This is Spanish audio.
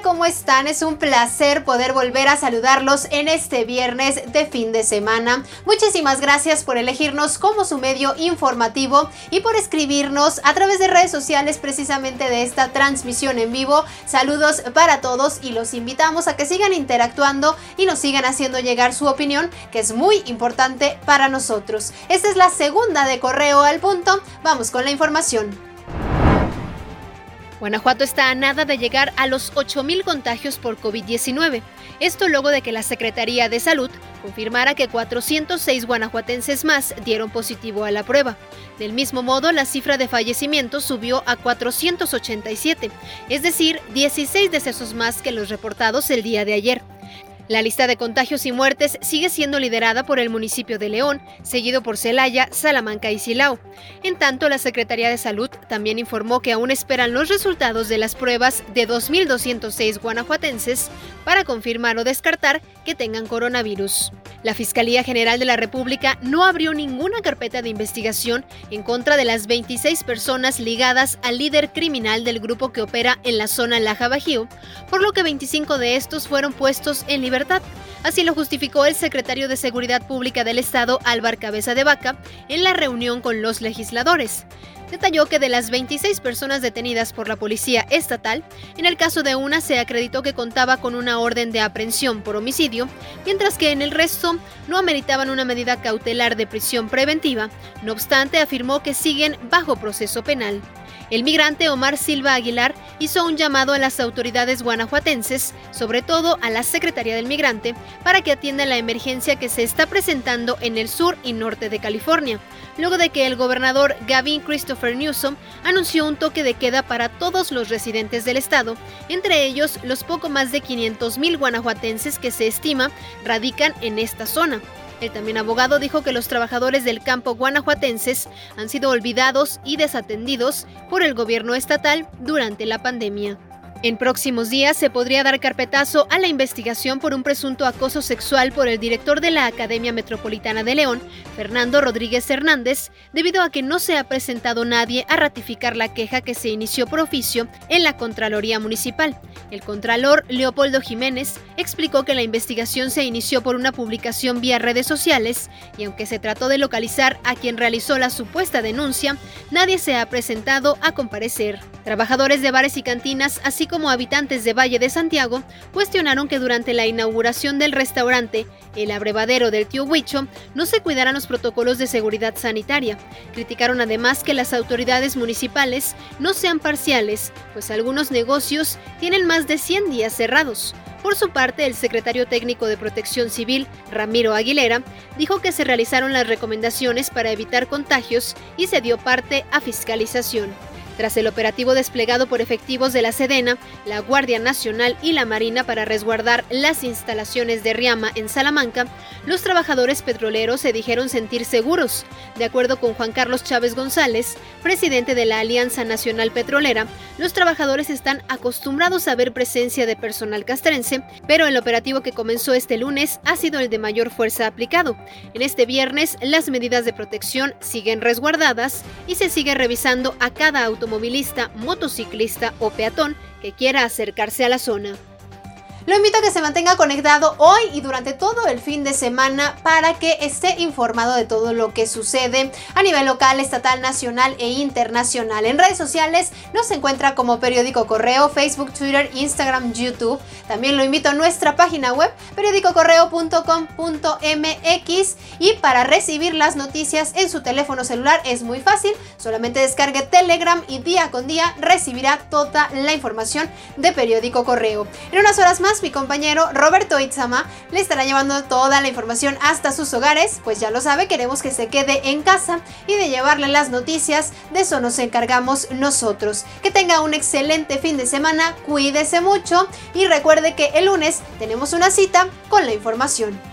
¿Cómo están? Es un placer poder volver a saludarlos en este viernes de fin de semana. Muchísimas gracias por elegirnos como su medio informativo y por escribirnos a través de redes sociales precisamente de esta transmisión en vivo. Saludos para todos y los invitamos a que sigan interactuando y nos sigan haciendo llegar su opinión, que es muy importante para nosotros. Esta es la segunda de correo al punto. Vamos con la información. Guanajuato está a nada de llegar a los 8.000 contagios por COVID-19. Esto luego de que la Secretaría de Salud confirmara que 406 guanajuatenses más dieron positivo a la prueba. Del mismo modo, la cifra de fallecimientos subió a 487, es decir, 16 decesos más que los reportados el día de ayer. La lista de contagios y muertes sigue siendo liderada por el municipio de León, seguido por Celaya, Salamanca y Silao. En tanto, la Secretaría de Salud también informó que aún esperan los resultados de las pruebas de 2.206 guanajuatenses para confirmar o descartar que tengan coronavirus. La Fiscalía General de la República no abrió ninguna carpeta de investigación en contra de las 26 personas ligadas al líder criminal del grupo que opera en la zona Laja Bajío, por lo que 25 de estos fueron puestos en libertad. Así lo justificó el secretario de Seguridad Pública del Estado, Álvaro Cabeza de Vaca, en la reunión con los legisladores detalló que de las 26 personas detenidas por la policía estatal, en el caso de una se acreditó que contaba con una orden de aprehensión por homicidio, mientras que en el resto no ameritaban una medida cautelar de prisión preventiva. No obstante, afirmó que siguen bajo proceso penal. El migrante Omar Silva Aguilar hizo un llamado a las autoridades guanajuatenses, sobre todo a la Secretaría del Migrante, para que atiendan la emergencia que se está presentando en el sur y norte de California, luego de que el gobernador Gavin Christopher Newsom anunció un toque de queda para todos los residentes del estado, entre ellos los poco más de 500.000 guanajuatenses que se estima radican en esta zona. El también abogado dijo que los trabajadores del campo guanajuatenses han sido olvidados y desatendidos por el gobierno estatal durante la pandemia. En próximos días se podría dar carpetazo a la investigación por un presunto acoso sexual por el director de la Academia Metropolitana de León, Fernando Rodríguez Hernández, debido a que no se ha presentado nadie a ratificar la queja que se inició por oficio en la Contraloría Municipal. El Contralor Leopoldo Jiménez explicó que la investigación se inició por una publicación vía redes sociales y aunque se trató de localizar a quien realizó la supuesta denuncia, nadie se ha presentado a comparecer. Trabajadores de bares y cantinas, así como habitantes de Valle de Santiago, cuestionaron que durante la inauguración del restaurante, el abrevadero del Tío Huicho, no se cuidaran los protocolos de seguridad sanitaria. Criticaron además que las autoridades municipales no sean parciales, pues algunos negocios tienen más de 100 días cerrados. Por su parte, el secretario técnico de Protección Civil, Ramiro Aguilera, dijo que se realizaron las recomendaciones para evitar contagios y se dio parte a fiscalización. Tras el operativo desplegado por efectivos de la Sedena, la Guardia Nacional y la Marina para resguardar las instalaciones de Riama en Salamanca, los trabajadores petroleros se dijeron sentir seguros. De acuerdo con Juan Carlos Chávez González, presidente de la Alianza Nacional Petrolera, los trabajadores están acostumbrados a ver presencia de personal castrense, pero el operativo que comenzó este lunes ha sido el de mayor fuerza aplicado. En este viernes, las medidas de protección siguen resguardadas y se sigue revisando a cada auto automovilista, motociclista o peatón que quiera acercarse a la zona. Lo invito a que se mantenga conectado hoy y durante todo el fin de semana para que esté informado de todo lo que sucede a nivel local, estatal, nacional e internacional. En redes sociales nos encuentra como periódico correo, Facebook, Twitter, Instagram, YouTube. También lo invito a nuestra página web periódicocorreo.com.mx y para recibir las noticias en su teléfono celular es muy fácil, solamente descargue Telegram y día con día recibirá toda la información de periódico correo. En unas horas más mi compañero Roberto Itzama le estará llevando toda la información hasta sus hogares, pues ya lo sabe, queremos que se quede en casa y de llevarle las noticias, de eso nos encargamos nosotros. Que tenga un excelente fin de semana, cuídese mucho y recuerde que el lunes tenemos una cita con la información.